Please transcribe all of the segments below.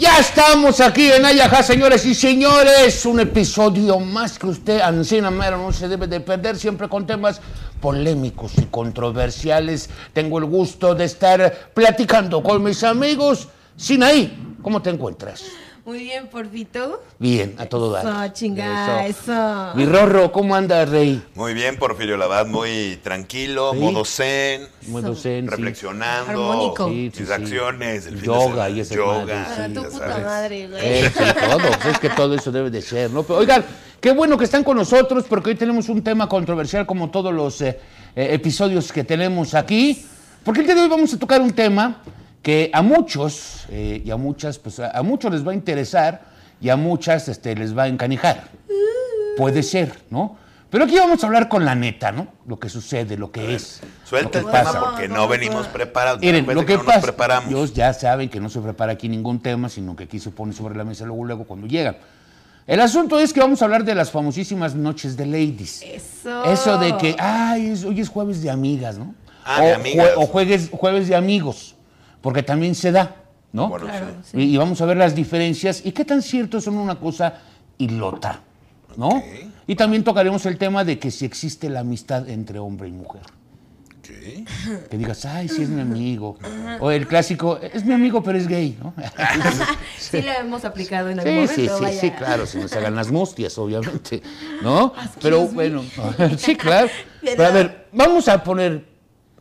Ya estamos aquí en Ayaja, señores y señores. Un episodio más que usted, Ancina Mero, no se debe de perder, siempre con temas polémicos y controversiales. Tengo el gusto de estar platicando con mis amigos. Sinaí, ¿cómo te encuentras? Muy bien, Porfito. Bien, a todo dar. Eso, chingada, eso. Mi Rorro, ¿cómo anda, Rey? Muy bien, Porfirio Labad, muy tranquilo, Sí. modo zen, Modo zen, reflexionando, Armónico. Sí, sí, sus sí. acciones, el fin de Yoga semana, y esas yoga, madres, Ah, sí, tu puta sabes. madre, güey. Eh, todo, pues es que todo eso debe de ser, ¿no? Pero, oigan, qué bueno que están con nosotros porque hoy tenemos un tema controversial como todos los eh, eh, episodios que tenemos aquí, porque el día de hoy vamos a tocar un tema que a muchos eh, y a muchas, pues a, a muchos les va a interesar y a muchas este, les va a encanijar. Puede ser, ¿no? Pero aquí vamos a hablar con la neta, ¿no? Lo que sucede, lo que es. Suelta lo el tema pasa. porque no venimos preparados. Miren, lo que no pasa, nos preparamos. ellos ya saben que no se prepara aquí ningún tema, sino que aquí se pone sobre la mesa luego, luego cuando llegan. El asunto es que vamos a hablar de las famosísimas noches de ladies. Eso. Eso de que, ay, es- hoy es jueves de amigas, ¿no? Ah, o, de amigas. jue- o jueves, jueves de amigos, porque también se da, ¿no? Bueno, Claro, sí. sí. Y, y vamos a ver las diferencias y qué tan ciertos son una cosa y la otra, ¿no? Y también tocaremos el tema de que si existe la amistad entre hombre y mujer. Ok. Que digas, ay, sí es mi amigo. O el clásico, es mi amigo, pero es gay, ¿no? Sí lo hemos aplicado en algún Sí, momento, sí, sí, vaya. sí, claro, si nos hagan las mustias, obviamente, ¿no? Pero bueno, sí, claro. Pero a ver, vamos a poner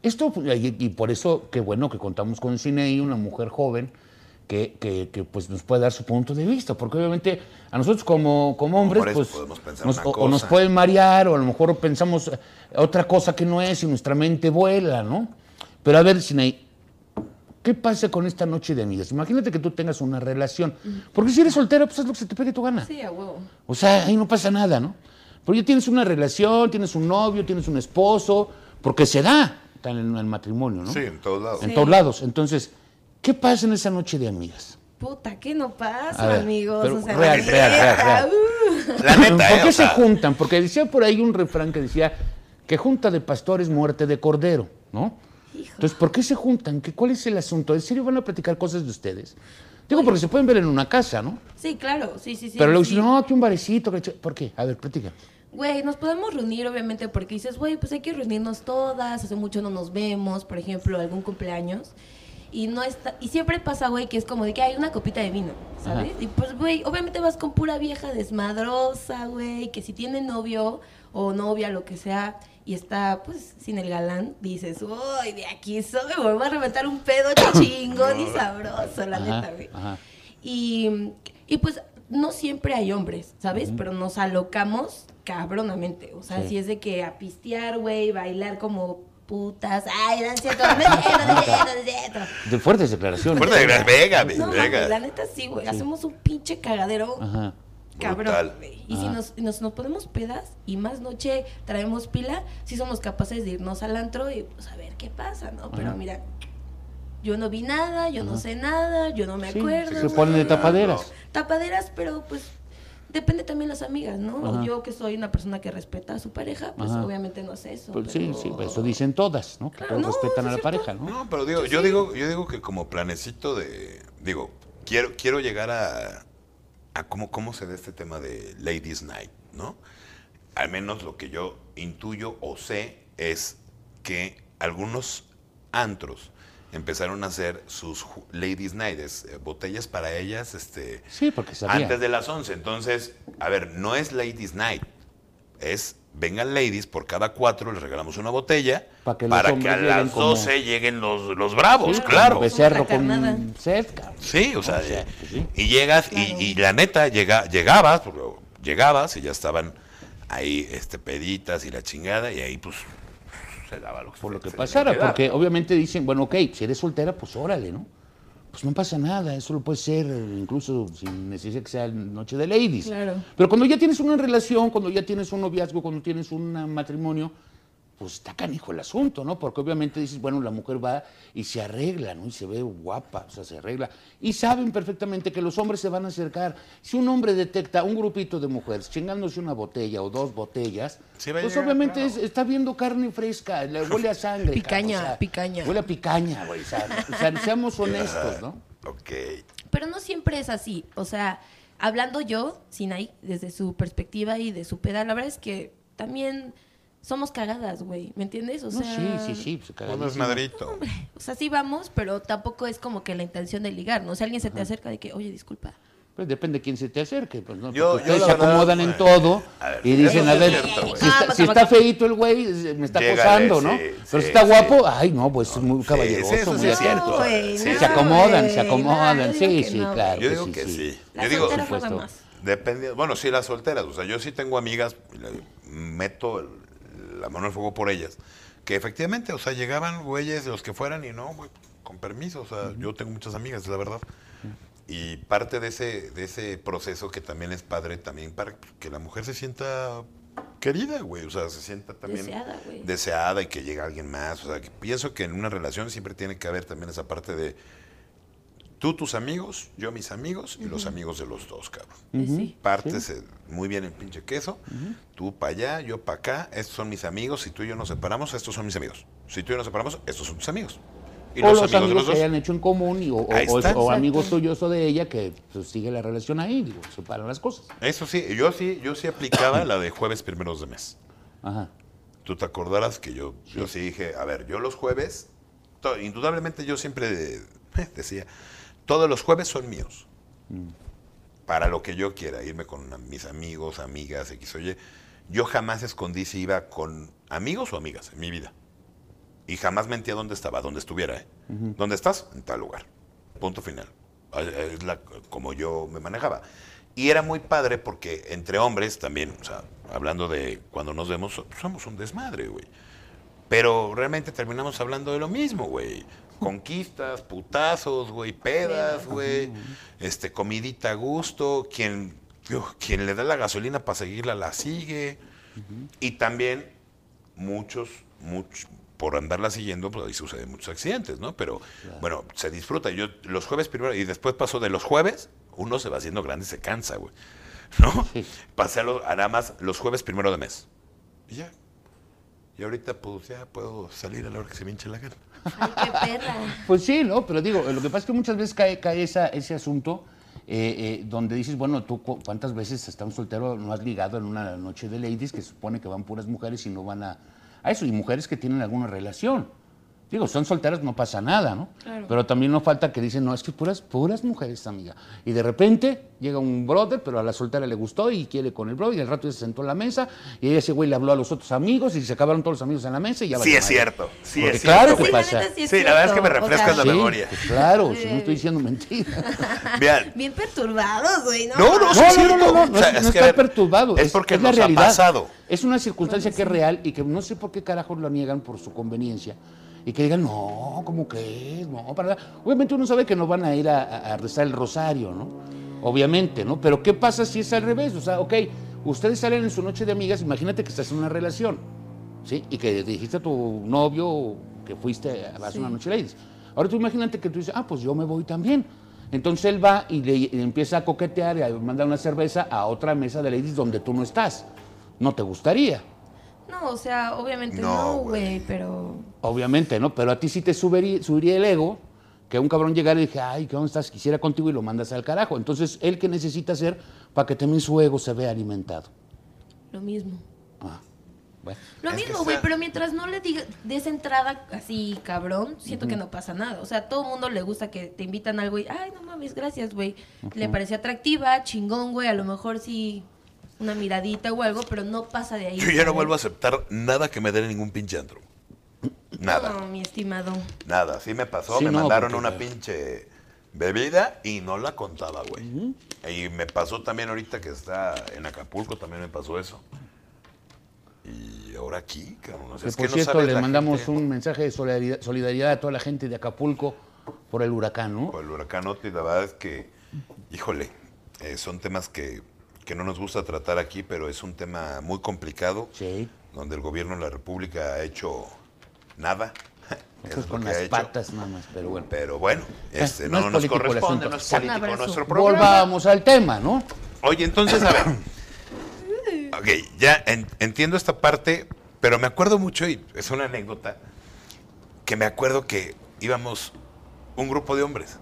esto, y, y por eso, qué bueno que contamos con Cinei, una mujer joven, que, que, que, pues nos puede dar su punto de vista, porque obviamente a nosotros como, como hombres, Hombres pues podemos pensar nos, una o- o nos pueden marear, o a lo mejor pensamos eh, otra cosa que no es y nuestra mente vuela, ¿no? Pero a ver, Cinei, ¿Qué pasa con esta noche de amigas? Imagínate que tú tengas una relación. Porque si eres soltera, pues haz lo que se te pegue tu gana. Sí, a huevo. O sea, ahí no pasa nada, ¿no? Pero ya tienes una relación, tienes un novio, tienes un esposo, porque se da tan en el matrimonio, ¿no? Sí, en todos lados. En Sí. todos lados. Entonces, ¿qué pasa en esa noche de amigas? Puta, ¿qué no pasa, ver, amigos? pero o sea, real, la real, real, uh. La neta, ¿Por ¿eh? qué O se juntan? Porque decía por ahí un refrán que decía que junta de pastores, muerte de cordero, ¿no? Entonces, ¿por qué se juntan? ¿Qué, ¿Cuál es el asunto? ¿En serio van a platicar cosas de ustedes? Digo, porque se pueden ver en una casa, ¿no? Sí, claro, sí, sí, sí. Pero luego sí. dicen, no, aquí un barecito. ¿Por qué? A ver, platica. Güey, nos podemos reunir, obviamente, porque dices, güey, pues hay que reunirnos todas, hace mucho no nos vemos, por ejemplo, algún cumpleaños. Y no está, y siempre pasa, güey, que es como de que hay una copita de vino, ¿sabes? Ajá. Y pues, güey, obviamente vas con pura vieja desmadrosa, güey, que si tiene novio o novia, lo que sea, y está, pues, sin el galán, dices, uy, de aquí soy, me voy a reventar un pedo chingón y sabroso, la Ajá, neta, güey. Y, y pues no siempre hay hombres, ¿sabes? Pero nos alocamos cabronamente. O sea, Sí. si es de que a pistear, güey, bailar como putas. Ay, es cierto, no es cierto, no es cierto, no es cierto. De fuertes declaraciones. Fuerte de Gran Vega, mi No, mames, la neta sí, güey. Hacemos un pinche cagadero. Ajá. Cabrón, güey. Y si nos, nos, nos ponemos pedas y más noche traemos pila, sí somos capaces de irnos al antro y pues a ver qué pasa, ¿no? Pero Ajá. mira, yo no vi nada, yo no sé nada, yo no me Sí, acuerdo. se güey. ponen de tapaderas. tapaderas, pero pues depende también las amigas, ¿no? Ajá. Yo que soy una persona que respeta a su pareja, pues Ajá. obviamente no hace eso. Pues sí, pero- sí, pues eso dicen todas, ¿no? Que Claro, todos no, respetan a la pareja. ¿no? No, pero digo, yo digo, yo digo que como planecito de, digo, quiero, quiero llegar a, a cómo, cómo se da este tema de Ladies Night, ¿no? Al menos lo que yo intuyo o sé es que algunos antros empezaron a hacer sus Ladies Night, es, eh, botellas para ellas, este, Sí, porque sabía. antes de las 11. Entonces, a ver, no es Ladies Night, es vengan ladies, por cada cuatro les regalamos una botella Pa' que para que a las como- 12 lleguen los, los bravos, Sí, claro. como Becerro con sed, cabrón. Sí, o sea, O sea, pues sí. y llegas y- Claro. y, la neta llega, llegabas, porque llegabas y ya estaban ahí este peditas y la chingada y ahí pues se daba lo que Por se- lo que se pasara, porque obviamente dicen, bueno, ok, si eres soltera, pues órale, ¿no? Pues no pasa nada, eso lo puede ser incluso sin necesidad que sea noche de ladies. Claro. Pero cuando ya tienes una relación, cuando ya tienes un noviazgo, cuando tienes un matrimonio, pues está canijo el asunto, ¿no? Porque obviamente dices, bueno, la mujer va y se arregla, ¿no? Y se ve guapa, o sea, se arregla. Y saben perfectamente que los hombres se van a acercar. Si un hombre detecta un grupito de mujeres chingándose una botella o dos botellas, Sí pues llegar, obviamente claro. es- está viendo carne fresca, le huele a sangre. Picaña, picaña. Huele a picaña, güey. O sea, o sea, seamos honestos, ¿no? Ok. Pero no siempre es así. O sea, hablando yo, Sinai, desde su perspectiva y de su peda, la verdad es que también somos cagadas, güey. ¿Me entiendes? O No, sea, sí, sí, sí. pues, Uno es cagadísimo. madrito. O sea, sí vamos, pero tampoco es como que la intención de ligar, ¿no? Si alguien se te acerca de que, oye, disculpa. Pues depende de quién se te acerque. Pues, ¿no? Yo- yo ustedes la se verdad, acomodan en todo ver, y dicen, a ver, cierto, si, está, Ah, si está feito el güey, me está acosando, ¿no? sí, Pero sí, si está sí. guapo, ay, no, pues muy sí, caballeroso, eso muy atento. no, se acomodan, se acomodan. no, yo sí, sí, no, claro. Yo digo que sí. La Yo digo. Depende, bueno, sí, las solteras. O sea, yo sí tengo amigas, meto el- la mano al fuego por ellas, que efectivamente, o sea, llegaban güeyes de los que fueran y no, güey, con permiso. O sea, yo tengo muchas amigas, la verdad. Y parte de ese, de ese proceso que también es padre, también para que la mujer se sienta querida, güey. O sea, se sienta también Deseada, güey. deseada y que llegue alguien más. O sea, que pienso que en una relación siempre tiene que haber también esa parte de tú, tus amigos, yo, mis amigos y los amigos de los dos, cabrón. Eh, Sí. Partes eh, muy bien el pinche queso. Tú para allá, yo para acá. Estos son mis amigos. Si tú y yo nos separamos, estos son mis amigos. Si tú y yo nos separamos, estos son tus amigos. Y o los de amigos los que dos. hayan hecho en común y, o, o- o- amigos tuyos o de ella que pues, sigue la relación ahí, digo, separan las cosas. Eso sí, yo sí, yo sí aplicaba la de jueves primeros de mes. Ajá. Tú te acordarás que yo, yo sí dije, a ver, yo los jueves, indudablemente yo siempre de- decía, todos los jueves son míos. Para lo que yo quiera, irme con mis amigos, amigas, X o Y. Yo jamás escondí si iba con amigos o amigas en mi vida. Y jamás mentía dónde estaba, dónde estuviera. ¿eh? ¿Dónde estás? En tal lugar. Punto final. Es la- como yo me manejaba. Y era muy padre porque entre hombres también, o sea, hablando de cuando nos vemos, somos un desmadre, güey. Pero realmente terminamos hablando de lo mismo, güey. Conquistas, putazos, güey, pedas, güey. Este, comidita a gusto. Quien, quien le da la gasolina para seguirla, la sigue. Y también muchos, muchos, por andarla siguiendo, pues ahí suceden muchos accidentes, ¿no? Pero bueno, se disfruta. Yo los jueves primero, y después paso de los jueves, uno se va haciendo grande y se cansa, güey. ¿No? Sí. Pasé a, los- a nada más los jueves primero de mes. Y ya. Y ahorita, pues ya puedo salir a la hora que se me hinche la gana. Ay, qué perra. Pues sí, ¿no? Pero digo, lo que pasa es que muchas veces cae, cae esa, ese asunto eh, eh, donde dices, bueno, tú cu- cuántas veces hasta un soltero no has ligado en una noche de ladies que supone que van puras mujeres y no van a, a eso, y mujeres que tienen alguna relación. Digo, son solteras, no pasa nada, ¿no? Claro. Pero también no falta que dicen, no, es que puras, puras mujeres, amiga. Y de repente llega un brother, pero a la soltera le gustó y quiere con el brother, y al rato ya se sentó en la mesa, y ese güey le habló a los otros amigos, y se acabaron todos los amigos en la mesa, y ya Sí valió es cierto, sí Porque es claro cierto. que Sí, la pasa. sí es Sí, la verdad es que me. O refrescas sea, la Sí, memoria. pues claro, si no estoy diciendo mentira. Vean, Bien perturbados, güey, ¿no? No, no, No, sí es no, no, no, no, no, O sea, es- es no que, está ver, perturbado. es porque la nos ha realidad. pasado. Es una circunstancia que es real y que no sé por qué carajos lo niegan por su conveniencia. Y que digan, no, ¿cómo crees? No, para nada. Obviamente uno sabe que no van a ir a, a- rezar el rosario, ¿no? Obviamente, ¿no? Pero ¿qué pasa si es al revés? O sea, ok, ustedes salen en su noche de amigas, imagínate que estás en una relación, ¿sí? Y que dijiste a tu novio que fuiste a vas a una Sí. noche de ladies. Ahora tú imagínate que tú dices, ah, pues yo me voy también. Entonces él va y le y empieza a coquetear y a mandar una cerveza a otra mesa de ladies donde tú no estás. No te gustaría, No, o sea, obviamente No, güey. pero... obviamente, ¿no? Pero a ti sí te subiría, subiría el ego que un cabrón llegara y dije, ay, ¿qué dónde estás? Quisiera contigo y lo mandas al carajo. Entonces, ¿él qué necesita hacer para que también su ego se vea alimentado? Lo mismo. Ah, bueno. Lo Es mismo, güey, pero mientras no le digas des entrada así, cabrón, siento que no pasa nada. O sea, a todo mundo le gusta que te invitan a algo y, ay, no mames, gracias, güey. Le pareció atractiva, chingón, güey, a lo mejor sí una miradita o algo, pero no pasa de ahí. Yo ya no vuelvo a aceptar nada que me den en ningún pinche antro. Nada, No, mi estimado. nada. Así me pasó, Sí, me no, mandaron porque- una pinche bebida y no la contaba, güey. Y me pasó también ahorita que está en Acapulco, también me pasó eso. Y ahora aquí, cabrón. o sea, Que es por que no cierto, sabes le mandamos gente- un mensaje de solidaridad, solidaridad a toda la gente de Acapulco por el huracán, ¿no? Por el huracán Otis, la verdad es que, híjole, eh, son temas que, que no nos gusta tratar aquí, pero es un tema muy complicado, Sí. donde el gobierno de la República ha hecho nada. Eso Eso es es con las patas nada más, pero bueno. Pero bueno, este, no nos corresponde, no es político nuestro programa. Volvamos al tema, ¿no? Oye, entonces, a ver. ok, ya en- entiendo esta parte, pero me acuerdo mucho, y es una anécdota, que me acuerdo que íbamos un grupo de hombres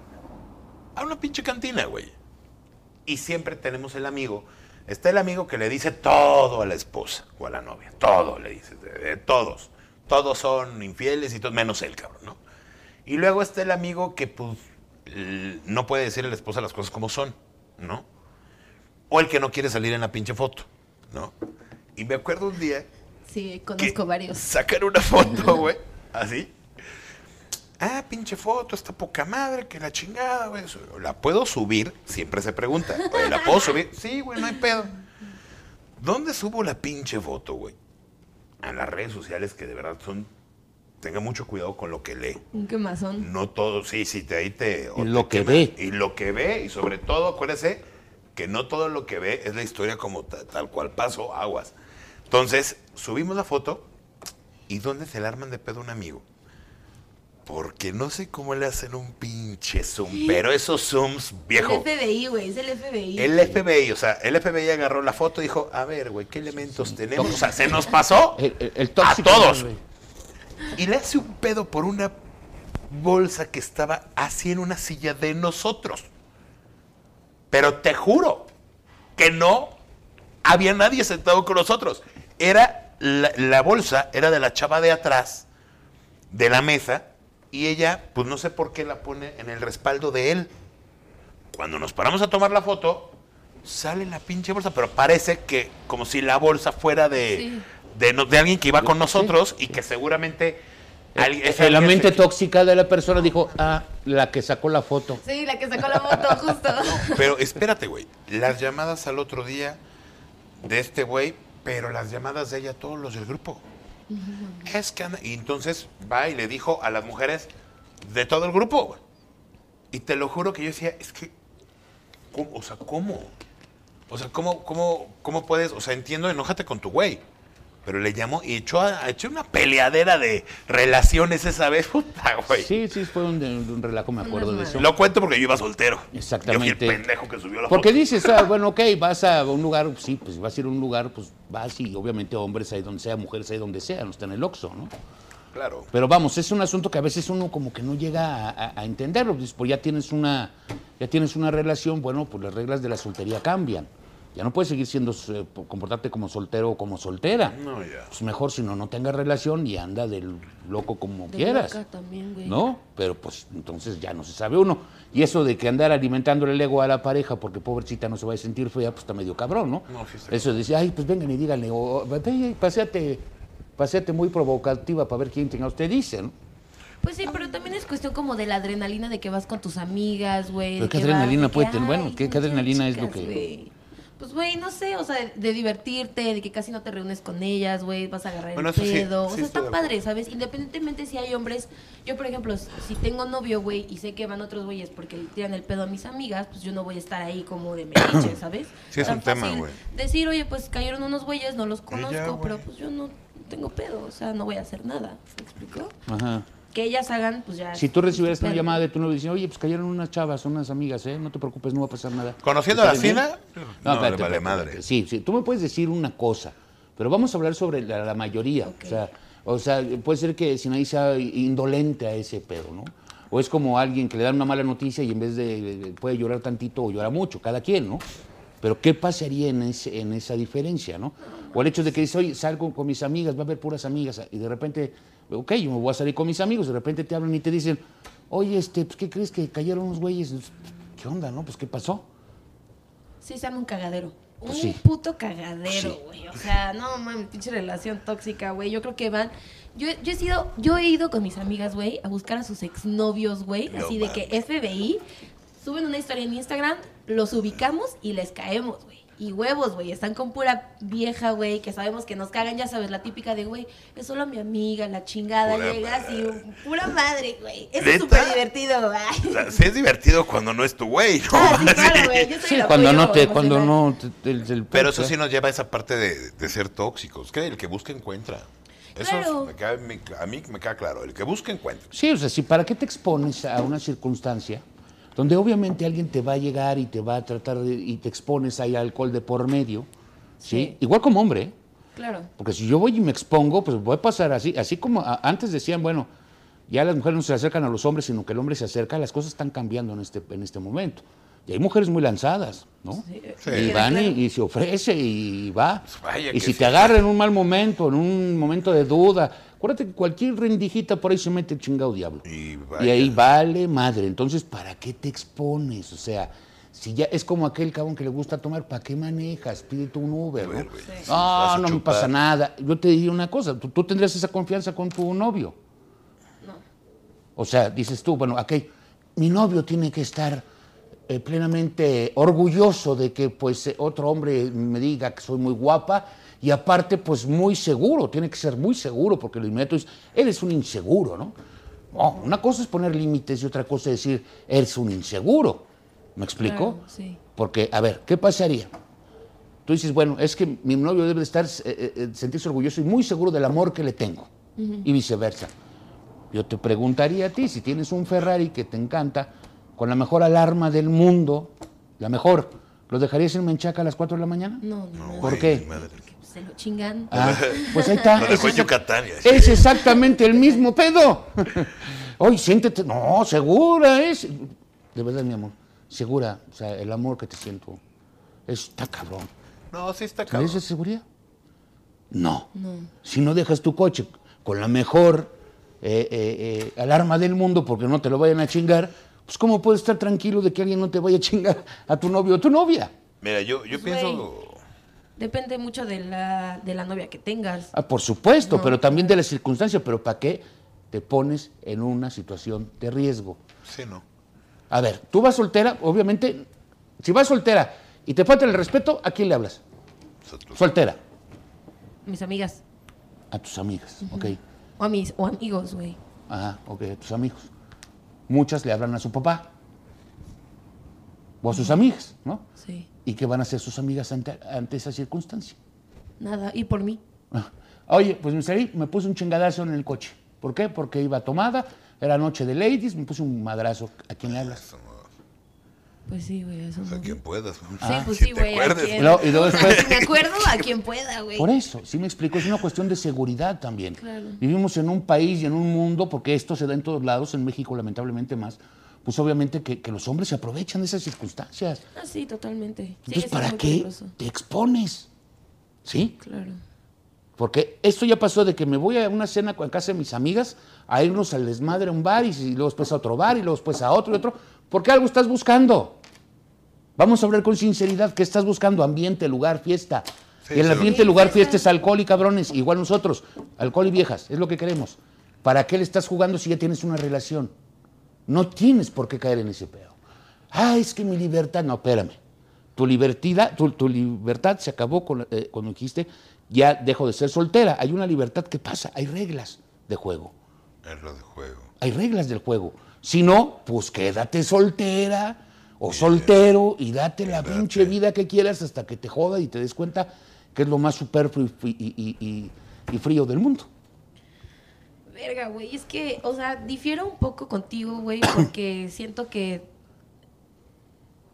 a una pinche cantina, güey. Y siempre tenemos el amigo. Está el amigo que le dice todo a la esposa o a la novia. Todo le dice. todos. Todos son infieles y todos, menos él, cabrón, ¿no? Y luego está el amigo que, pues, no puede decirle a la esposa las cosas como son, ¿no? O el que no quiere salir en la pinche foto, ¿no? Y me acuerdo un día Sí, conozco varios. Sacar una foto, güey. Así. Ah, pinche foto, está poca madre, que la chingada, güey. ¿La puedo subir? Siempre se pregunta. Oye, ¿la puedo subir? Sí, güey, no hay pedo. ¿Dónde subo la pinche foto, güey? A las redes sociales que de verdad son. Tenga mucho cuidado con lo que lee. Un quemazón. No todo, sí, sí, te, ahí te. Y te lo que quema. ve. Y lo que ve, y sobre todo, acuérdese que no todo lo que ve es la historia como ta- tal cual pasó, aguas. Entonces, subimos la foto, ¿y dónde se le arman de pedo un amigo? Porque no sé cómo le hacen un pinche zoom, pero esos zooms, viejo. El FBI, güey, es el FBI. El FBI, o sea, el FBI agarró la foto y dijo, a ver, güey, ¿qué elementos tenemos? O sea, se nos pasó El, el- el a todos. güey. Y le hace un pedo por una bolsa que estaba así en una silla de nosotros. Pero te juro que no había nadie sentado con nosotros. Era la, la bolsa, era de la chava de atrás de la mesa y ella, pues no sé por qué la pone en el respaldo de él. Cuando nos paramos a tomar la foto, sale la pinche bolsa, pero parece que como si la bolsa fuera de, Sí. de, no- de alguien que iba con nosotros y que seguramente... alguien- la mente se- tóxica de la persona dijo, ah, la que sacó la foto. Sí, la que sacó la foto, justo. Pero espérate, güey. Las llamadas al otro día de este güey, pero las llamadas de ella, todos los del grupo. Es que anda- Y entonces va y le dijo a las mujeres de todo el grupo. Y te lo juro que yo decía, es que, o sea, ¿cómo? O sea, ¿cómo, cómo, ¿cómo puedes? O sea, entiendo, enójate con tu güey. Pero le llamó y echó, a- echó una peleadera de relaciones esa vez, puta, güey. Sí, sí, fue un, un relajo, me acuerdo de eso. Lo cuento porque yo iba soltero. Exactamente. Yo fui el pendejo que subió la Porque foto. dices, ah, bueno, ok, vas a un lugar, sí, pues vas a ir a un lugar, pues vas y obviamente hombres ahí donde sea, mujeres ahí donde sea, no está en el Oxxo, ¿no? Claro. Pero vamos, es un asunto que a veces uno como que no llega a, a- a entenderlo. Dices, pues ya tienes una, ya tienes una relación, bueno, pues las reglas de la soltería cambian. Ya no puedes seguir siendo, eh, comportarte como soltero o como soltera. No, ya. Pues mejor si no, no tengas relación y anda del loco como De quieras. loca también, güey. ¿No? Pero pues entonces ya no se sabe uno. Y eso de que andar alimentándole el ego a la pareja porque pobrecita no se va a sentir fea, pues está medio cabrón, ¿no? No, sí eso de decir, ay, pues vengan y díganle, o paséate, paséate muy provocativa para ver quién tenga usted dice, ¿no? Pues sí, pero también es cuestión como de la adrenalina de que vas con tus amigas, güey. Pero ¿qué vas, adrenalina que, puede tener? Bueno, ¿qué- adrenalina es lo que- güey. Pues, güey, no sé, o sea, de, divertirte, de que casi no te reúnes con ellas, güey, vas a agarrar Bueno, el sí, pedo. sí o sea, está padre, ¿sabes? Independientemente si hay hombres. Yo, por ejemplo, si tengo novio, güey, y sé que van otros güeyes porque le tiran el pedo a mis amigas, pues yo no voy a estar ahí como de metiche, ¿sabes? Sí, es Tan un tema, güey. Decir, oye, pues cayeron unos güeyes, no los conozco, pero pues yo no tengo pedo, o sea, no voy a hacer nada. ¿Me explicó? Ajá. Que ellas hagan, pues ya. Si tú recibieras una llamada de tu novio diciendo, oye, pues cayeron unas chavas, unas amigas, ¿eh? No te preocupes, no va a pasar nada. Conociendo a la. Sina, no, le espérate, vale madre. espérate. Sí, sí, tú me puedes decir una cosa, pero vamos a hablar sobre la, la mayoría. O, sea, o sea, puede ser que Sinaí sea indolente a ese pedo, ¿no? O es como alguien que le dan una mala noticia y en vez de, de- puede llorar tantito o llora mucho, cada quien, ¿no? Pero ¿qué pasaría en, ese, en esa diferencia, no? O el hecho de que dices, oye, salgo con mis amigas, va a haber puras amigas, y de repente, ok, yo me voy a salir con mis amigos, de repente te hablan y te dicen, oye, este, pues, ¿qué crees que cayeron unos güeyes? ¿Qué onda, no? Pues, ¿qué pasó? Sí, arma un cagadero. Pues un sí. puto cagadero, Sí. güey. O sea, no mames, pinche relación tóxica, güey. Yo creo que van. Yo, yo he sido, yo he ido con mis amigas, güey, a buscar a sus exnovios, güey. No así de que FBI suben una historia en Instagram, los ubicamos y les caemos, güey. Y huevos, güey. Están con pura vieja, güey, que sabemos que nos cagan, ya sabes, la típica de, güey, es solo mi amiga, la chingada, Pura llegas y pura madre, güey. Eso es súper divertido, O güey. sea, sí es divertido cuando no es tu güey, ¿no? Ah, sí, claro, güey. Yo soy Sí, el cuando apoyo no te, cuando no te- el- el- Pero eso sí nos lleva a esa parte de, de ser tóxicos, que el que busca encuentra. Eso Claro. me queda- me- a mí me queda claro, el que busca encuentra. Sí, o sea, si para qué te expones a una circunstancia donde obviamente alguien te va a llegar y te va a tratar de, y te expones ahí al alcohol de por medio, ¿sí? Sí. Igual como hombre, ¿eh? Claro. Porque si yo voy y me expongo, pues voy a pasar así, así como a- antes decían, bueno, ya las mujeres no se acercan a los hombres, sino que el hombre se acerca, las cosas están cambiando en este, en este momento. Y hay mujeres muy lanzadas, ¿no? Sí. Sí. Y van y, y se ofrece y va. Pues y si sí. te agarra en un mal momento, en un momento de duda, acuérdate que cualquier rendijita por ahí se mete el chingado diablo. Y ahí vale madre. Entonces, ¿para qué te expones? O sea, si ya es como aquel cabrón que le gusta tomar, ¿para qué manejas? Pídete un Uber, ¿no? Uber, güey. Sí. No, no me pasa nada. Yo te diría una cosa, ¿tú, tú tendrías esa confianza con tu novio. No. O sea, dices tú, bueno, ok, mi novio tiene que estar eh, plenamente orgulloso de que pues eh, otro hombre me diga que soy muy guapa y aparte pues muy seguro, tiene que ser muy seguro porque lo inmediato es, eres un inseguro, ¿no? No, una cosa es poner límites y otra cosa es decir, eres un inseguro. ¿Me explico? Claro, sí. Porque, a ver, ¿qué pasaría? Tú dices, bueno, es que mi novio debe de estar, eh, eh, sentirse orgulloso y muy seguro del amor que le tengo. Y viceversa. Yo te preguntaría a ti, si tienes un Ferrari que te encanta, con la mejor alarma del mundo, la mejor, ¿lo dejarías en Menchaca a las 4 de la mañana? No, no. ¿Por qué? madre. Se lo chingan. Ah, pues ahí está. Lo dejó Es Yucatán. Es exactamente el mismo pedo. Oye, siéntete. No, segura es. De verdad, mi amor. Segura. O sea, el amor que te siento. Está cabrón. No, sí está ¿Crees cabrón. esa seguridad? No. Si no dejas tu coche con la mejor eh, eh, eh, alarma del mundo porque no te lo vayan a chingar, pues ¿cómo puedes estar tranquilo de que alguien no te vaya a chingar a tu novio o tu novia? Mira, yo, yo Pues, pienso. Depende mucho de la, de la novia que tengas. Ah, por supuesto, No, pero también de las circunstancias. Pero ¿para qué te pones en una situación de riesgo? Sí, no. A ver, tú vas soltera, obviamente, si vas soltera y te falta el respeto, ¿a quién le hablas? Soltera. Mis amigas. A tus amigas, ok. O a mis o amigos, güey. Ajá, ok, a tus amigos. Muchas le hablan a su papá o a sus amigas, ¿no? Sí. ¿Y qué van a hacer sus amigas ante, ante esa circunstancia? Nada. Y por mí. Ah, Oye, pues me salí, me puse un chingadazo en el coche. ¿Por qué? Porque iba tomada, era noche de ladies, me puse un madrazo. ¿A quién le hablas? Eso no. Pues sí, güey. Eso sea, no. quien puedas. Sí, Ah. pues Si sí, te güey. a acuerdes. quien- No, y luego después- me acuerdo a quien pueda, güey. Por eso, sí me explico, es una cuestión de seguridad también. Claro. Vivimos en un país y en un mundo, porque esto se da en todos lados, en México lamentablemente más, pues obviamente que, que los hombres se aprovechan de esas circunstancias. Ah, sí, totalmente. Sí, Entonces, es ¿para qué peligroso. te expones? ¿Sí? Claro. Porque esto ya pasó de que me voy a una cena con casa de mis amigas, a irnos al desmadre a un bar y, y luego después a otro bar y luego después a otro y otro, porque algo estás buscando. Vamos a hablar con sinceridad, ¿qué estás buscando? Ambiente, lugar, fiesta. Sí, y el ambiente, sí. lugar, fiesta es alcohol y cabrones, igual nosotros, alcohol y viejas, es lo que queremos. ¿Para qué le estás jugando si ya tienes una relación? No tienes por qué caer en ese pedo. Ah, es que mi libertad, no, espérame. Tu libertad, tu, tu libertad se acabó con, eh, cuando dijiste, ya dejo de ser soltera. Hay una libertad que pasa, hay reglas de juego. Es lo de juego. Hay reglas del juego. Si no, pues quédate soltera o soltero y date la pinche vida que quieras hasta que te joda y te des cuenta que es lo más superfluo y, fri- y- y- y- y frío del mundo. Verga, güey. Es que, o sea, difiero un poco contigo, güey, porque siento que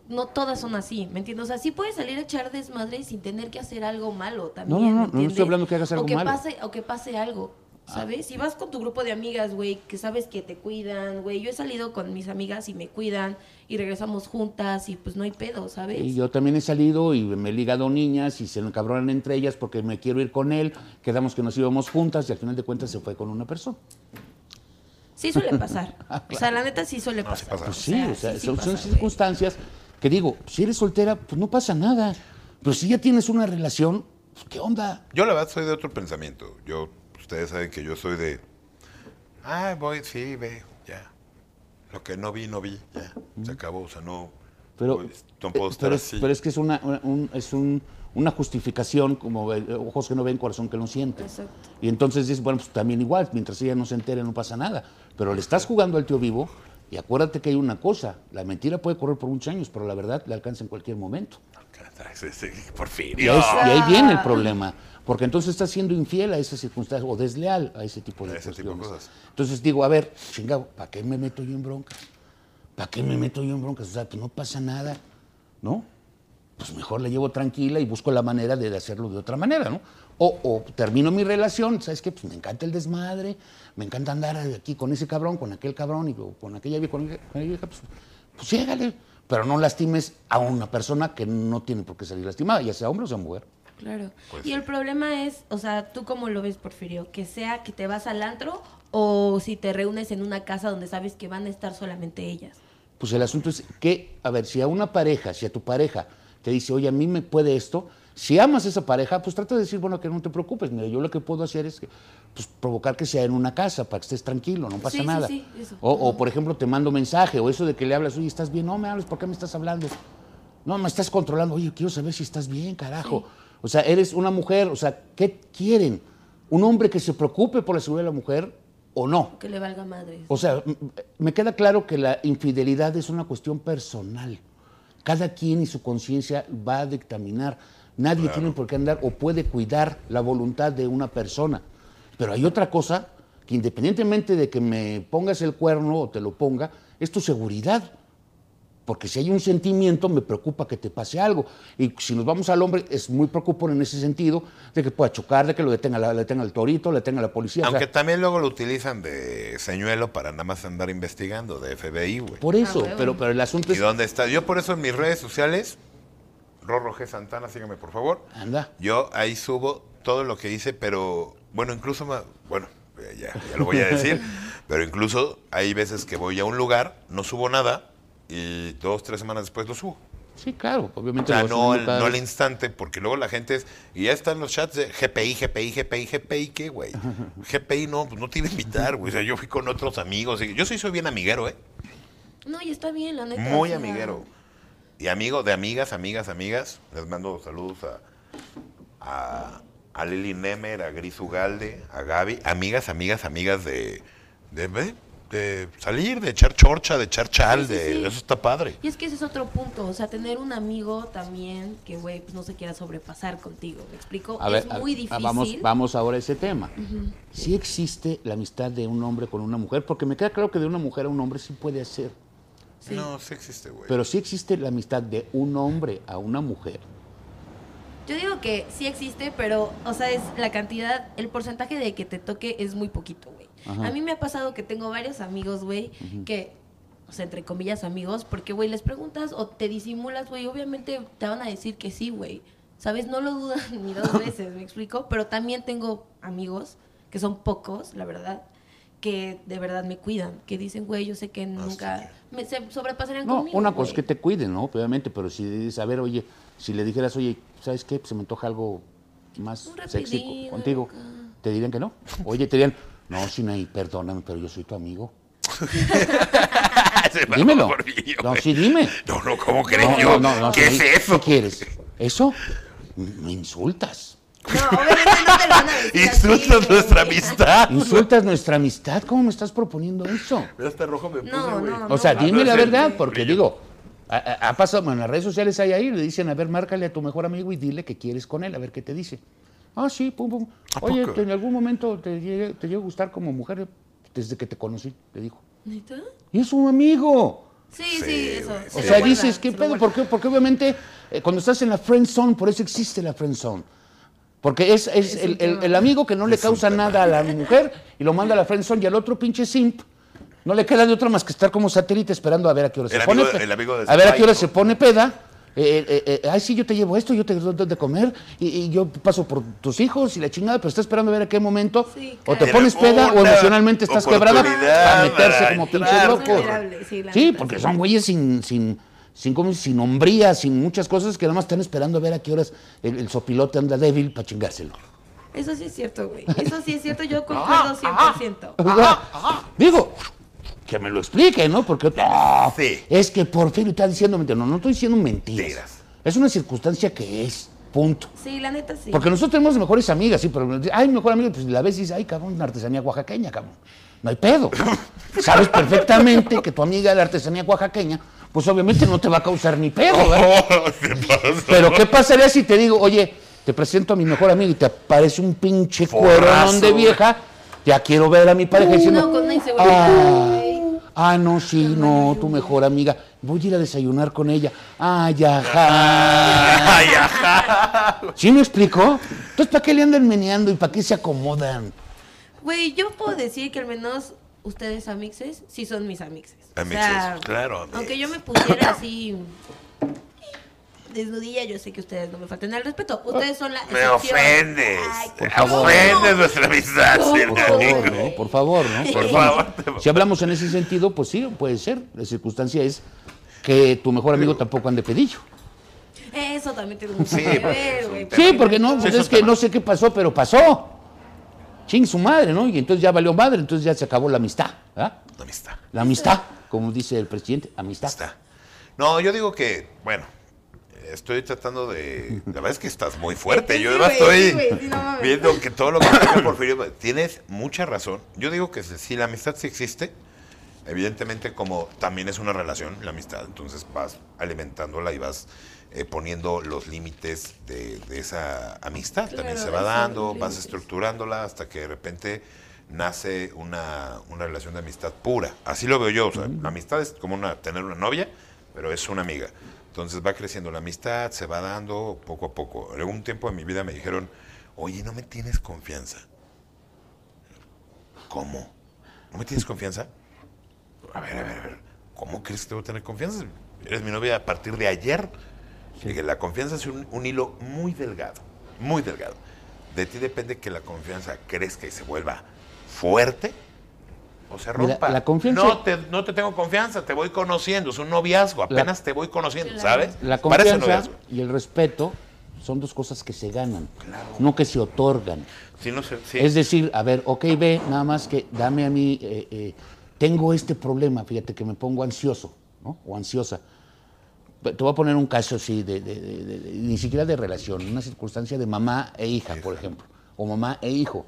no todas son así, ¿me entiendes? O sea, sí puedes salir a echar desmadre sin tener que hacer algo malo también. No, no, no, ¿me no estoy hablando que hagas algo o que malo. Pase, o que pase algo, ¿sabes? Si vas con tu grupo de amigas, güey, que sabes que te cuidan, güey. Yo he salido con mis amigas y me cuidan y regresamos juntas y pues no hay pedo, ¿sabes? Y yo también he salido y me he ligado niñas y se me cabronan entre ellas porque me quiero ir con él. Quedamos que nos íbamos juntas y al final de cuentas se fue con una persona. Sí suele pasar. O sea, la neta sí suele pasar. pasa. Pues sí, o sea, sí, sí son, pasa, circunstancias que digo, si eres soltera, pues no pasa nada. Pero si ya tienes una relación, pues, ¿qué onda? Yo la verdad soy de otro pensamiento. Yo, ustedes saben que yo soy de, ah, voy, sí, ve, ya. Lo que no vi, no vi, ya. Se acabó, o sea, no. Pero, pues, no puedo eh, estar pero, es, así. pero es que es una, una- un- es un- una justificación como eh, ojos que no ven, corazón que no siente. Exacto. Y entonces dices, bueno, pues también igual, mientras ella no se entere no pasa nada. Pero le estás jugando al tío vivo y acuérdate que hay una cosa, la mentira puede correr por muchos años, pero la verdad le alcanza en cualquier momento. Por fin. Y ahí viene el problema, porque entonces estás siendo infiel a esa circunstancia o desleal a ese tipo de A ese tipo de cuestiones. cosas. Entonces digo, a ver, chingado, ¿para qué me meto yo en broncas? ¿Para qué me meto yo en broncas? O sea, que no pasa nada, ¿no? pues mejor la llevo tranquila y busco la manera de hacerlo de otra manera, ¿no? O, o termino mi relación, ¿sabes qué? Pues me encanta el desmadre, me encanta andar aquí con ese cabrón, con aquel cabrón y con aquella vieja, con aquella vieja, pues, pues llégale, pero no lastimes a una persona que no tiene por qué salir lastimada, ya sea hombre o sea mujer. Claro. Pues y sí. el problema es, o sea, ¿tú cómo lo ves, Porfirio? Que sea que te vas al antro o si te reúnes en una casa donde sabes que van a estar solamente ellas. Pues el asunto es que, a ver, si a una pareja, si a tu pareja te dice, oye, a mí me puede esto, si amas a esa pareja, pues trata de decir, bueno, que no te preocupes, mira, yo lo que puedo hacer es que, pues, provocar que sea en una casa, para que estés tranquilo, no pasa Sí, sí, nada. sí, eso. O, o, por ejemplo, te mando mensaje, o eso de que le hablas, oye, ¿estás bien? No me hables, ¿por qué me estás hablando? No, me estás controlando, oye, quiero saber si estás bien, carajo. O sea, eres una mujer, o sea, ¿qué quieren? ¿Un hombre que se preocupe por la seguridad de la mujer o no? Que le valga madre. O sea, me queda claro que la infidelidad es una cuestión personal. Cada quien y su conciencia va a dictaminar. Nadie tiene por qué andar o puede cuidar la voluntad de una persona. Pero hay otra cosa que independientemente de que me pongas el cuerno o te lo ponga, es tu seguridad. Porque si hay un sentimiento, me preocupa que te pase algo. Y si nos vamos al hombre, es muy preocupón en ese sentido, de que pueda chocar, de que lo detenga, la- le detenga el torito, le detenga la policía. o sea, Aunque también luego lo utilizan de señuelo para nada más andar investigando, de FBI, güey. por eso, huevo. pero, pero el asunto ¿Y es... dónde está? Yo por eso en mis redes sociales, Rorro G. Santana, sígame por favor. Anda. Yo ahí subo todo lo que hice, pero bueno, incluso, ma- bueno, eh, ya, ya lo voy a decir, pero incluso hay veces que voy a un lugar, no subo nada y dos, tres semanas después lo subo. Sí, claro, O obviamente. sea, lo vas no, al- no instante, porque luego la gente es, y ya están los chats de GPI, GPI, GPI, GPI, ¿qué, güey? GPI no, pues no te iba a invitar, güey. O sea, yo fui con otros amigos. y- yo sí soy bien amiguero, ¿eh? No, y está bien, la neta. Muy o sea, amiguero. Y amigo de amigas, amigas, amigas. Les mando saludos a, a, a Lili Nemer, a Gris Ugalde, a Gaby. Amigas, amigas, amigas de, de, ¿ve? De salir, de echar chorcha, de echar chal. Sí, sí, de, sí. Eso está padre. Y es que ese es otro punto, o sea, tener un amigo también que, güey, pues no se quiera sobrepasar contigo, ¿me explico? A es a- muy a- difícil. vamos, vamos ahora a ese tema. Sí existe la amistad de un hombre con una mujer, porque me queda claro que de una mujer a un hombre sí puede ser, Sí. No, sí existe, güey. pero sí existe la amistad de un hombre a una mujer. Yo digo que sí existe, pero, o sea, es la cantidad, el porcentaje de que te toque es muy poquito. Ajá. A mí me ha pasado que tengo varios amigos, güey, que, o sea, entre comillas amigos, porque, güey, les preguntas o te disimulas, güey, obviamente te van a decir que sí, güey. ¿Sabes? No lo dudan ni dos veces, ¿me explico? Pero también tengo amigos, que son pocos, la verdad, que de verdad me cuidan, que dicen, güey, yo sé que nunca me, se sobrepasarían No, conmigo. una cosa es que te cuiden, ¿no? Obviamente, pero si dices, a ver, oye, si le dijeras, oye, ¿sabes qué? Se me antoja algo más sexy contigo. ¿Te dirían que no? Oye, te dirían, no, Sinaí, perdóname, pero yo soy tu amigo. Se va Dímelo. No, sí, dime. No, no, ¿cómo crees No, yo? no, no, no, ¿Qué es eso? ¿Qué quieres? ¿Eso? Me insultas. No, obviamente no te lo van a decir Insultas nuestra amistad. Insultas nuestra amistad. ¿Cómo me estás proponiendo eso? Mira, este rojo me puse, No, güey. no, O sea, no, dime no, la verdad, porque brillo. digo, ha, ha- ha pasado, bueno, en las redes sociales hay ahí, le dicen, a ver, márcale a tu mejor amigo y dile que quieres con él, a ver qué te dice. Ah, sí, pum, pum. ¿A Oye? ¿en algún momento te llegué, te llegó a gustar como mujer desde que te conocí? Le dijo. ¿Neta? Y es un amigo. Sí, Sí, sí, eso. se O sea, guarda, dices, ¿qué se pedo? ¿Por qué? Porque obviamente eh, cuando estás en la friend zone, por eso existe la friend zone. Porque es, es Es el, amigo que no le Es causa nada a la mujer y lo manda a la friend zone y al otro pinche simp no le queda de otra más que estar como satélite esperando a ver a qué hora se El pone. amigo- pe- el amigo de a ver a qué hora se pone peda. Eh, eh, eh, ay, sí, yo te llevo esto, yo te doy de comer y, y yo paso por tus hijos y la chingada, pero está esperando a ver a qué momento Sí, o te claro. pones peda o emocionalmente estás quebrada para meterse para como locos. Vulnerable, sí, porque son güeyes sin, sin, sin, sin hombría, sin muchas cosas que nada más están esperando a ver a qué horas el, el sopilote anda débil para chingárselo. Eso sí es cierto, güey. Eso sí es cierto, yo concuerdo 100%. O sea, Digo, que me lo explique, ¿no? Porque ah, Sí. es que Porfirio está diciendo mentiras. No, no estoy diciendo mentiras. Mentiras. Es una circunstancia que es, punto. Sí, la neta sí. Porque nosotros tenemos mejores amigas, sí, pero ay, mi mejor amiga, pues la ves y dices, ay, cabrón, una artesanía oaxaqueña, cabrón. No hay pedo. Sabes perfectamente que tu amiga de la artesanía oaxaqueña, pues obviamente no te va a causar ni pedo, ¿verdad? Oh, ¿Qué pasa? Pero ¿qué pasaría si te digo, oye, te presento a mi mejor amiga y te aparece un pinche cueronón de vieja? Ya quiero ver a mi pareja diciendo, No, con una inseguridad, ah. Ah, no, sí, no, tu mejor amiga. voy a ir a desayunar con ella. Ay, ajá. Ay, ajá. ¿Sí me explicó? Entonces, ¿para qué le andan meneando y para qué se acomodan? Güey, yo puedo decir que al menos ustedes amixes sí son mis amixes. Amixes, claro, amix. Aunque yo me pusiera así desnudilla, yo sé que ustedes no me faltan al respeto. Ustedes son la Me excepción. ofendes. Ay, ofendes nuestra amistad. Por favor. ¿no? Por favor, ¿no? Por favor. Si hablamos en ese sentido, pues sí, puede ser. La circunstancia es que tu mejor amigo tampoco ande pedillo. Eso también tiene mucho Sí, que pues, ver, güey. Sí, porque no, pues es que no sé qué pasó, pero pasó. Ching su madre, ¿no? Y entonces ya valió madre, entonces ya se acabó la amistad. ¿verdad? Amistad. La amistad, como dice el presidente, amistad. Está. No, yo digo que, bueno, estoy tratando de. La verdad es que estás muy fuerte. Sí, Yo güey, además sí, estoy sí, no viendo que todo lo que dice Porfirio. Tienes mucha razón. Yo digo que si la amistad sí existe, evidentemente, como también es una relación, la amistad, entonces vas alimentándola y vas eh, poniendo los límites de, de esa amistad. también se va dando, vas límites. estructurándola hasta que de repente nace una, una relación de amistad pura. Así lo veo yo. O sea, la amistad es como una, tener una novia, pero es una amiga. Entonces va creciendo la amistad, se va dando poco a poco. En algún tiempo de mi vida me dijeron, oye, ¿no me tienes confianza? ¿Cómo? ¿No me tienes confianza? A ver, a ver, a ver. ¿Cómo crees que debo tener confianza? Eres mi novia a partir de ayer. La confianza es un, un hilo muy delgado, muy delgado. De ti depende que la confianza crezca y se vuelva fuerte o se rompa. la confianza- No te, no te tengo confianza, te voy conociendo, es un noviazgo, apenas te voy conociendo, Claro. ¿sabes? La Parece confianza noviazgo. y el respeto son dos cosas que se ganan, no que se otorgan. Sí, no sé, sí. Es decir, a ver, ok, ve, nada más que dame a mí, eh, eh, tengo este problema, fíjate que me pongo ansioso, ¿no? O ansiosa. Te voy a poner un caso así, de, de- de- de- de- ni siquiera de relación, una circunstancia de mamá e hija, por ejemplo, o mamá e hijo.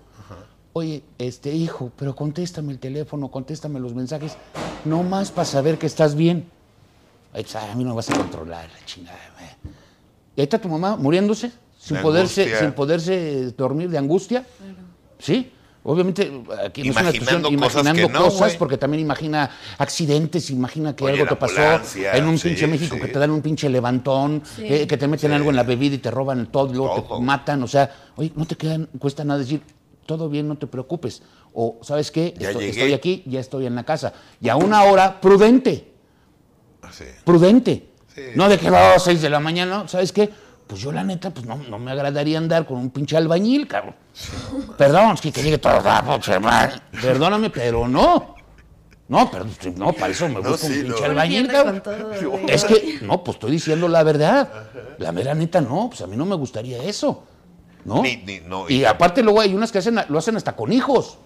Oye, este hijo, pero contéstame el teléfono, contéstame los mensajes, no más para saber que estás bien. Ay, pues, ay, a mí no me vas a controlar, la chingada. Y ahí está tu mamá muriéndose, sin De poderse, angustia. sin poderse dormir de angustia. ¿Sí? Obviamente, aquí no es una cosas imaginando que no, cosas, porque también imagina accidentes, imagina que Oye, algo te pasó en un sí, pinche México sí. que te dan un pinche levantón, Sí. eh, que te meten Sí. algo en la bebida y te roban todo, y luego Todo. te matan. O sea, oye, no te quedan, cuesta nada decir, todo bien, no te preocupes. O, ¿sabes qué? Ya estoy, aquí, ya estoy en la casa. Y a una hora, prudente Sí. prudente. Sí. No de que va a las 6 de la mañana, ¿sabes qué? Pues yo la neta, pues no, no me agradaría andar con un pinche albañil, cabrón. Perdón, es que te diga todo, ah, pinche madre. Perdóname, pero no. No, pero no, para eso me No, un pinche No albañil, cabrón. todo. Es que, no, pues estoy diciendo la verdad. La mera neta, no, pues a mí no me gustaría eso. ¿No? Ni- ni- no, y y- aparte luego hay unas que hacen, lo hacen hasta con hijos.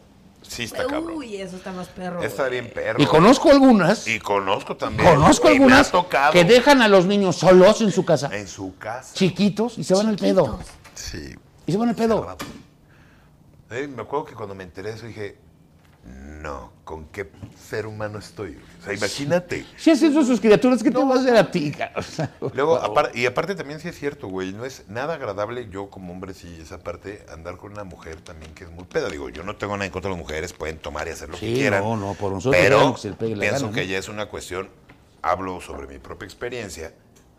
Sí, está cabrón. Uy, eso está más perro. Está güey. bien perro. Y conozco algunas, Y conozco también. conozco y algunas que dejan a los niños solos en su casa, en su casa. chiquitos, y se van al pedo. Sí. Y se van al pedo. Eh, me acuerdo que cuando me enteré de eso dije, no, ¿con qué ser humano estoy? O sea, imagínate. Si hacen eso sus criaturas, ¿qué te va a hacer a ti? O sea, Luego, apar- y aparte también sí es cierto, güey, no es nada agradable yo como hombre, sí, esa parte, andar con una mujer también que es muy peda. Digo, yo no tengo nada en contra de las mujeres, pueden tomar y hacer lo Sí, que quieran. no, no, por nosotros Pero déjalo que se le pegue la pienso gana, que ¿no? ya es una cuestión, hablo sobre mi propia experiencia,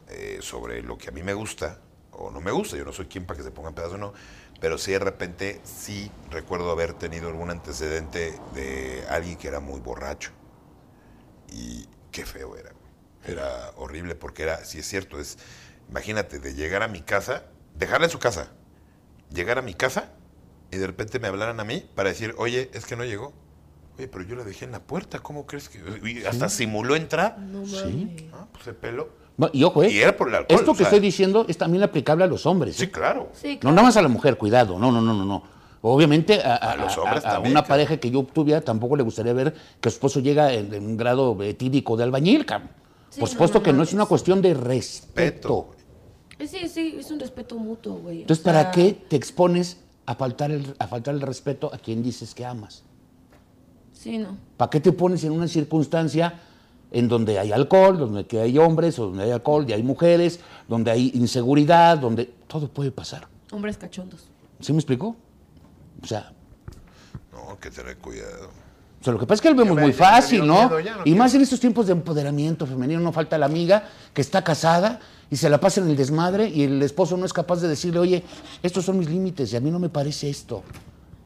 eh, sobre lo que a mí me gusta o no me gusta. Yo no soy quien para que se pongan pedazos o no. Pero sí, de repente, sí recuerdo haber tenido algún antecedente de alguien que era muy borracho. Y qué feo era. Era horrible porque era, si es cierto, es, imagínate, de llegar a mi casa, dejarla en su casa, llegar a mi casa y de repente me hablaran a mí para decir, oye, es que no llegó. Oye, pero yo la dejé en la puerta, ¿cómo crees que...? Y hasta simuló entrar. No Sí. mames. Ah, pues se peló. Y ojo, ¿eh? Y era por el alcohol, Esto que sea. estoy diciendo es también aplicable a los hombres. Sí, ¿eh? claro. Sí, No nada más a la mujer, cuidado. No, no, no, no, no. Obviamente a, a- A los hombres a también, una claro. pareja que yo tuviera tampoco le gustaría ver que su esposo llega en, en un grado etílico de albañil, cabrón. Sí, Por supuesto no que no es una cuestión de Respeto. respeto. Eh, Sí, sí, es un respeto mutuo, güey. Entonces, O sea, ¿para qué te expones a faltar, el, a faltar el respeto a quien dices que amas? Sí, no. ¿Para qué te pones en una circunstancia en donde hay alcohol, donde que hay hombres, o donde hay alcohol y hay mujeres, donde hay inseguridad, donde todo puede pasar? Hombres cachondos. ¿Sí me explicó? O sea, No, que tener cuidado. O sea, lo que pasa es que lo vemos Ya muy ya fácil, ¿no? miedo, ya no y quiero. más en estos tiempos de empoderamiento femenino, no falta la amiga que está casada y se la pasa en el desmadre y el esposo no es capaz de decirle, oye, estos son mis límites y a mí no me parece esto.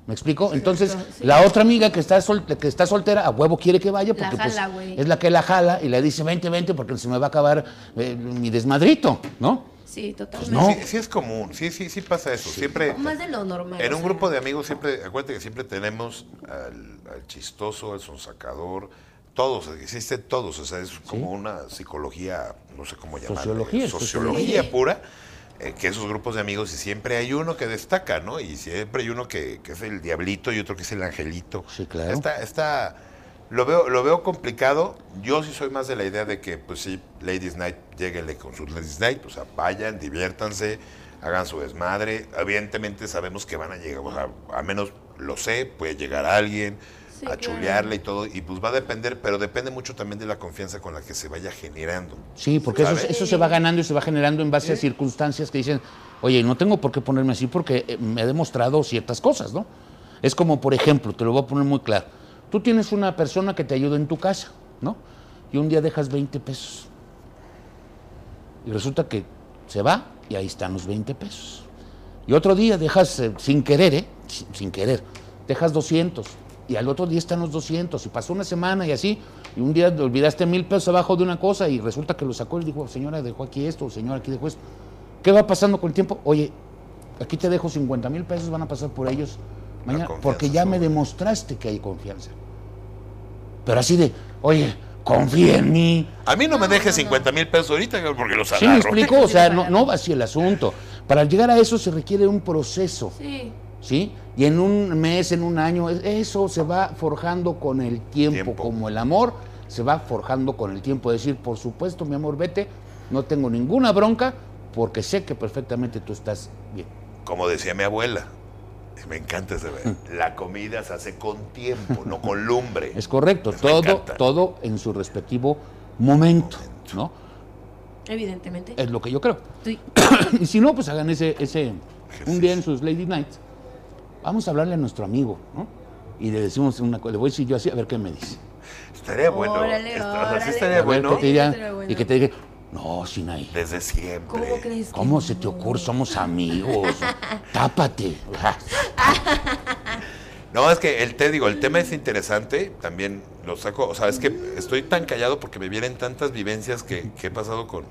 ¿Me explico? Entonces, sí. la otra amiga que está, sol- que está soltera, a huevo quiere que vaya porque pues, jala, güey. es la que la jala y le dice, vente, vente, porque se me va a acabar eh, mi desmadrito, ¿no? Sí, totalmente. no. Sí, sí es común, sí, sí, sí pasa eso. Siempre, Más de lo normal. en o un sea, grupo de amigos, siempre, acuérdate que siempre tenemos al, al chistoso, al sonsacador, todos, existen todos, o sea, es como una psicología, no sé cómo llamarla, Sociología, sociología pura, eh, que esos grupos de amigos y siempre hay uno que destaca, ¿no? Y siempre hay uno que, que es el diablito y otro que es el angelito. Sí, claro. Está, está, lo veo, lo veo complicado. Yo sí soy más de la idea de que, pues sí, Ladies Night, lléguenle con sus Ladies Night, o sea, vayan, diviértanse, hagan su desmadre. Evidentemente sabemos que van a llegar, o sea, al menos lo sé, puede llegar alguien Sí, a claro. chulearle y todo, y pues va a depender, pero depende mucho también de la confianza con la que se vaya generando. Sí, porque eso, eso se va ganando y se va generando en base a circunstancias que dicen, oye, no tengo por qué ponerme así porque eh, me ha demostrado ciertas cosas, ¿no? Es como, por ejemplo, te lo voy a poner muy claro. Tú tienes una persona que te ayuda en tu casa, ¿no? Y un día dejas 20 pesos. Y resulta que se va y ahí están los 20 pesos. Y otro día dejas, eh, sin querer, ¿eh? Sin, sin querer, dejas 200. Y al otro día están los 200. Y pasó una semana y así. Y un día te olvidaste mil pesos abajo de una cosa y resulta que lo sacó y dijo, señora, dejó aquí esto, señora, aquí dejó esto. ¿Qué va pasando con el tiempo? Oye, aquí te dejo 50 mil pesos, van a pasar por ellos mañana. Porque ya me demostraste que hay confianza. Pero así de, oye, confía en mí. A mí no, me dejes 50 mil pesos ahorita porque los ¿Sí me agarro. explico? O sea, no, no va así el asunto. Para llegar a eso se requiere un proceso. Sí. ¿sí? Y en un mes, en un año, es- eso se va forjando con el tiempo, Tiempo. como el amor se va forjando con el tiempo. Decir, por supuesto, mi amor, vete, no tengo ninguna bronca, porque sé que perfectamente tú estás bien. Como decía mi abuela, me encanta ese la comida se hace con tiempo, no con lumbre. Es correcto, todo, todo en su respectivo momento, Momento. ¿no? Evidentemente. Es lo que yo creo. Sí. y si no, pues hagan ese, ese un día en sus Lady Nights. Vamos a hablarle a nuestro amigo, ¿no? Y le decimos una cosa, le voy a decir yo así, a ver qué me dice. Estaría bueno. Órale, esto- o sea, sí órale. estaría A ver bueno qué te diga, Estaría bueno. y que te diga, no, Sinaí, desde siempre. ¿Cómo crees que ¿cómo se te ocurre? Somos amigos. Tápate. No, es que el te digo, el tema es interesante, también lo saco, o sea, es que estoy tan callado porque me vienen tantas vivencias que, que he pasado con,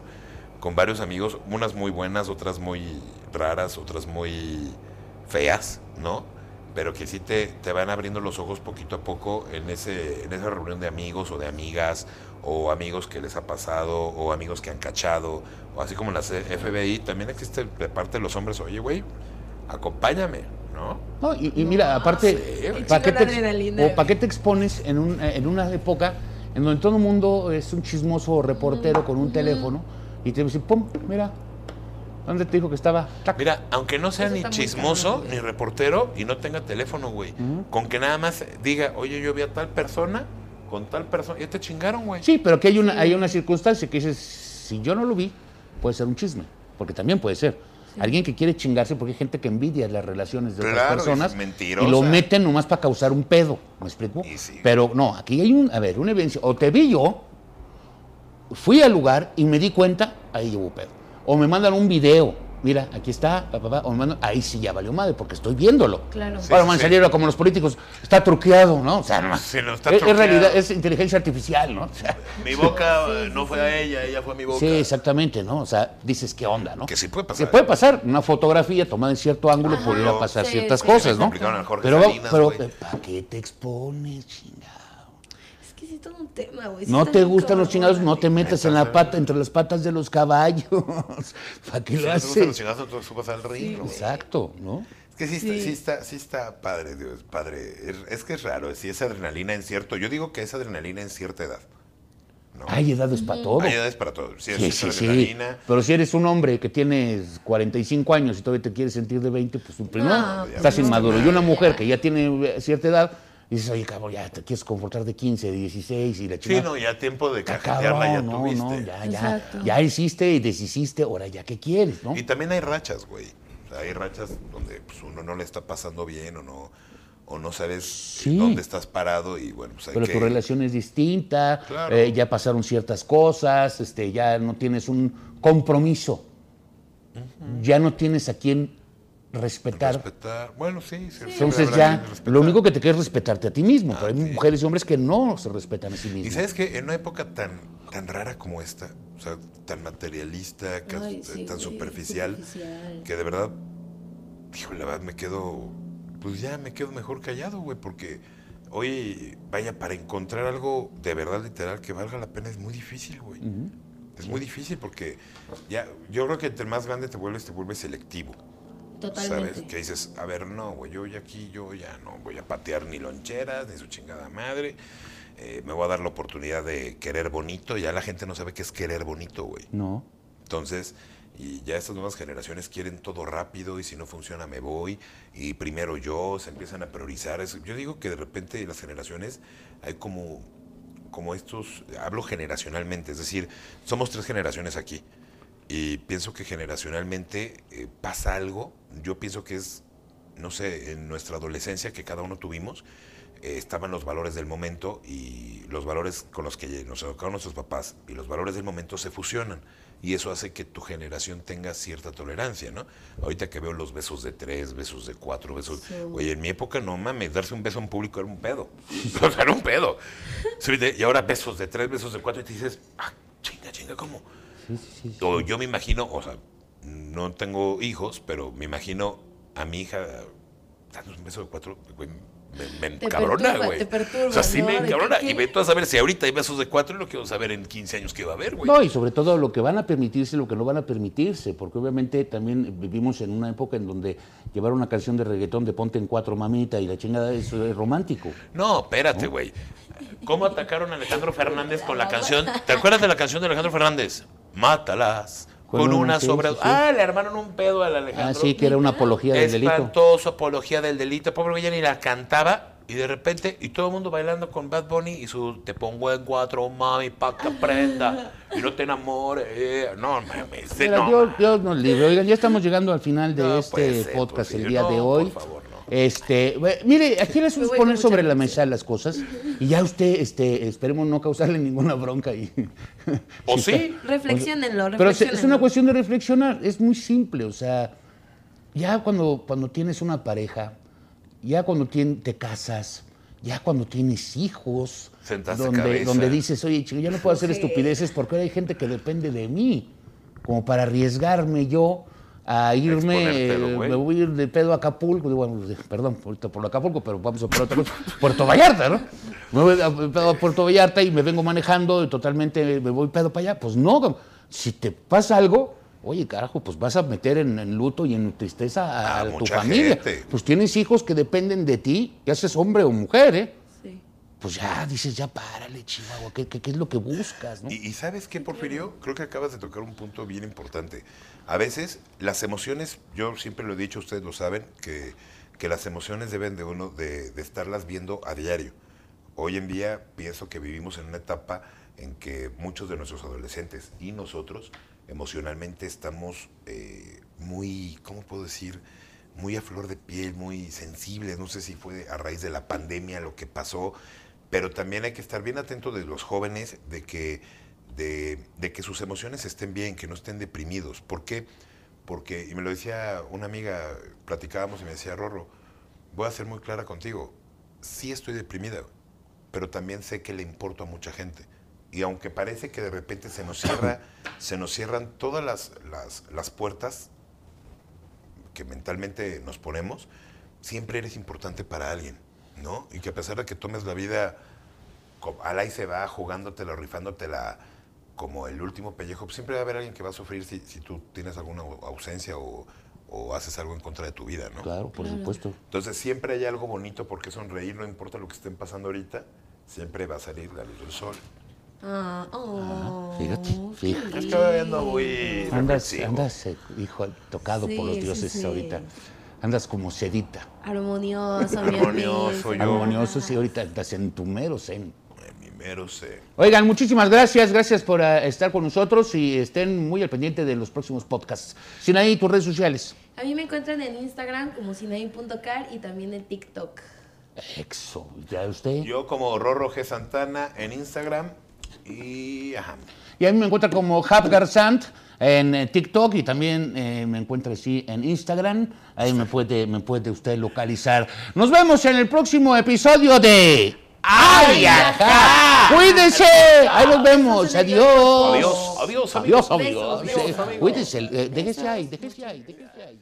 con varios amigos, unas muy buenas, otras muy raras, otras muy feas, ¿no? Pero que sí te, te van abriendo los ojos poquito a poco en, ese, en esa reunión de amigos o de amigas, o amigos que les ha pasado, o amigos que han cachado, o así como en la FBI, también existe de parte de los hombres, oye, güey, acompáñame, ¿no? No, y, y mira, aparte, sí. ¿para qué, te, o ¿para qué te expones en, un- en una época en donde todo el mundo es un chismoso reportero con un teléfono y te dice, pum, mira, ¿dónde te dijo que estaba? Tac. Mira, aunque no sea Eso ni chismoso ni reportero y no tenga teléfono, güey. Con que nada más diga, oye, yo vi a tal persona con tal persona. Ya te chingaron, güey. Sí, pero aquí hay una, hay una circunstancia que dices, si yo no lo vi, puede ser un chisme, porque también puede ser. Alguien que quiere chingarse porque hay gente que envidia las relaciones de Claro, otras personas es mentirosa. y lo meten nomás para causar un pedo, ¿me explico? Y sí. Pero no, aquí hay un, a ver, una evidencia, o te vi yo, fui al lugar y me di cuenta, ahí llevo pedo. O me mandan un video, mira, aquí está, pa, pa, pa, o me mandan, ahí sí ya valió madre, porque estoy viéndolo. Claro. Sí, Para sí, como los políticos, está truqueado, ¿no? O sea, no, Sí, no, está es, es truqueado. realidad, es inteligencia artificial, ¿no? O sea, Mi boca Sí, no sí, fue sí. a ella, ella fue a mi boca. Sí, exactamente, ¿no? O sea, dices, ¿qué onda, no? Que sí puede pasar. Se puede pasar, una fotografía tomada en cierto ángulo Ajá, pudiera pasar sí, ciertas sí, cosas, sí, ¿no? Pero, Salinas, pero. ¿para qué te expones, chingado? Es que sí, todo un tema, güey. Sí No te gustan los chingados, no te metas en la pata, entre las patas de los caballos. ¿Para qué Si lo no te gustan los haces? chingazos, entonces subas al güey. Exacto, ¿no? Es que sí, Sí. Está, sí, está, sí está padre, Dios, padre. Es, es que es raro, si es adrenalina en cierto. Yo digo que es adrenalina en cierta edad. ¿no? Hay edades para todo. Hay edades para todo. Si Sí, sí, sí. adrenalina. Pero si eres un hombre que tienes 45 años y todavía te quieres sentir de 20, pues primero No, estás inmaduro. no. Y una mujer que ya tiene cierta edad, dices, oye, cabrón, ya te quieres comportar de 15, de 16 y la Sí, chingada. no, ya tiempo de Está cajetearla ya no, tuviste. no, ya, ya, Exacto. ya hiciste y deshiciste, ahora ya qué quieres, ¿no? Y también hay rachas, güey. O sea, hay rachas donde pues, uno no le está pasando bien o no, o no sabes Sí. dónde estás parado y bueno, pues hay Pero que... tu relación es distinta, Claro. eh, ya pasaron ciertas cosas, este, ya no tienes un compromiso, ya no tienes a quien respetar. Respetar. Bueno, sí. sí, siempre Entonces habrá ya lo único que te queda es respetarte a ti mismo, pero hay sí. mujeres y hombres que no se respetan a sí Y mismos. sabes que en una época tan, tan rara como esta, o sea, tan materialista, sí, tan superficial, superficial. que de verdad, hijo, la verdad me quedo, pues ya me quedo mejor callado, güey, porque hoy, vaya, para encontrar algo de verdad literal que valga la pena es muy difícil, güey. Es muy difícil porque ya, yo creo que entre más grande te vuelves, te vuelves selectivo. Totalmente. ¿Sabes? Que dices, a ver, no, güey, yo ya aquí, yo ya no voy a patear ni loncheras, ni su chingada madre. Eh, me voy a dar la oportunidad de querer bonito. Ya la gente no sabe qué es querer bonito, güey. No. Entonces, y ya estas nuevas generaciones quieren todo rápido y si no funciona me voy y primero yo, se empiezan a priorizar. eso. Yo digo que de repente las generaciones hay como, como estos, hablo generacionalmente, es decir, somos tres generaciones aquí y pienso que generacionalmente eh, pasa algo, yo pienso que es, no sé, en nuestra adolescencia que cada uno tuvimos, eh, estaban los valores del momento y los valores con los que nos educaron nuestros papás y los valores del momento se fusionan. Y eso hace que tu generación tenga cierta tolerancia, ¿no? Ahorita que veo los besos de tres, besos de cuatro, besos... Sí. Oye, en mi época, no mames, darse un beso en público era un pedo. O sea, era un pedo. Y ahora besos de tres, besos de cuatro, y te dices, ah, chinga, chinga, ¿cómo? Sí, sí, sí. O yo me imagino, o sea, no tengo hijos, pero me imagino a mi hija dando un beso de cuatro, güey, me, encabrona, güey. te perturba, O sea, sí ¿no? me encabrona. Y ve tú a saber si ahorita hay besos de cuatro y lo quiero saber en 15 años que va a haber, güey. No, y sobre todo lo que van a permitirse y lo que no van a permitirse, porque obviamente también vivimos en una época en donde llevar una canción de reggaetón de ponte en cuatro mamita y la chingada, eso es romántico. No, espérate, güey. ¿Cómo atacaron a Alejandro Fernández con la canción? ¿Te acuerdas de la canción de Alejandro Fernández? Mátalas. Con Con, una, una sí, sí. Ah, le armaron un pedo al Alejandro. Ah, sí, que era una apología del delito. Espantoso, apología del delito. Pobre ya ni la cantaba. Y de repente, y todo el mundo bailando con Bad Bunny y su Te pongo en cuatro, mami, pa' que aprenda. Y no te enamores. No, mames. No, yo, yo no libre. Oigan, ya estamos llegando al final de No este ser podcast el día No, de por hoy. favor, no. Este, mire, aquí les poner sobre la mesa las cosas y ya usted, este, esperemos no causarle ninguna bronca y. ¿O sí? Reflexiónenlo, Pero es- una cuestión de reflexionar, es muy simple, o sea, ya cuando, cuando tienes una pareja, ya cuando te casas, ya cuando tienes hijos, donde, dices, oye, chico, ya no puedo hacer Sí. estupideces porque ahora hay gente que depende de mí, como para arriesgarme yo a irme, eh, me voy a ir de pedo a Acapulco, digo, bueno, de- perdón, ahorita por Acapulco, pero vamos a por otra cosa, Puerto Vallarta, ¿no? Me voy a, pedo a Puerto Vallarta y me vengo manejando y totalmente me voy pedo para allá, pues no, si te pasa algo, oye, carajo, pues vas a meter en, en luto y en tristeza a, A tu mucha familia. gente. Pues tienes hijos que dependen de ti, ya seas hombre o mujer, ¿eh? Sí. Pues ya dices, ya párale, Chihuahua, ¿qué, qué, qué es lo que buscas, no? Y, y sabes qué, Porfirio? Creo que acabas de tocar un punto bien importante. A veces las emociones, yo siempre lo he dicho, ustedes lo saben, que, que las emociones deben de uno de, de estarlas viendo a diario. Hoy en día pienso que vivimos en una etapa en que muchos de nuestros adolescentes y nosotros emocionalmente estamos eh, muy, ¿cómo puedo decir? Muy a flor de piel, muy sensibles. No sé si fue a raíz de la pandemia lo que pasó, pero también hay que estar bien atentos de los jóvenes, de que, de, de que sus emociones estén bien, que no estén deprimidos. ¿Por qué? Porque, y me lo decía una amiga, platicábamos y me decía, Rorro, voy a ser muy clara contigo, sí estoy deprimida, pero también sé que le importo a mucha gente. Y aunque parece que de repente se nos cierra, se nos cierran todas las, las, las puertas que mentalmente nos ponemos, siempre eres importante para alguien, ¿no? Y que a pesar de que tomes la vida al ahí se va, jugándotela, rifándotela como el último pellejo, siempre va a haber alguien que va a sufrir si, si tú tienes alguna au- ausencia o, o haces algo en contra de tu vida, ¿no? Claro, por supuesto. Entonces siempre hay algo bonito porque sonreír, no importa lo que estén pasando ahorita, siempre va a salir la luz del sol. Ah, oh, fíjate, qué fíjate. Es que ando muy Andas, andas, eh, hijo, tocado por Sí, los sí, dioses sí. ahorita. Andas como sedita. Armonioso, mi Armonioso, yo. Armonioso, sí, ahorita estás en tu mero zen. Mi mero sé. Oigan, muchísimas gracias, gracias por eh, estar con nosotros y estén muy al pendiente de los próximos podcasts. Sinaí, tus redes sociales. A mí me encuentran en Instagram como sinaí.car y también en TikTok. Exo. ¿Ya usted? Yo como Rorro G. Santana en Instagram y... Ajá. Y a mí me encuentra como Hapgarsant en eh, TikTok y también eh, me encuentra así en Instagram. Ahí me puede, me puede usted localizar. Nos vemos en el próximo episodio de... ¡Ay, ajá! ¡Cuídense! Ahí nos vemos. Adiós. Adiós, adiós, Adiós, amigos. amigos. Besos, Sí, Cuídense. eh, Déjese ahí, déjese ahí, déjese ahí.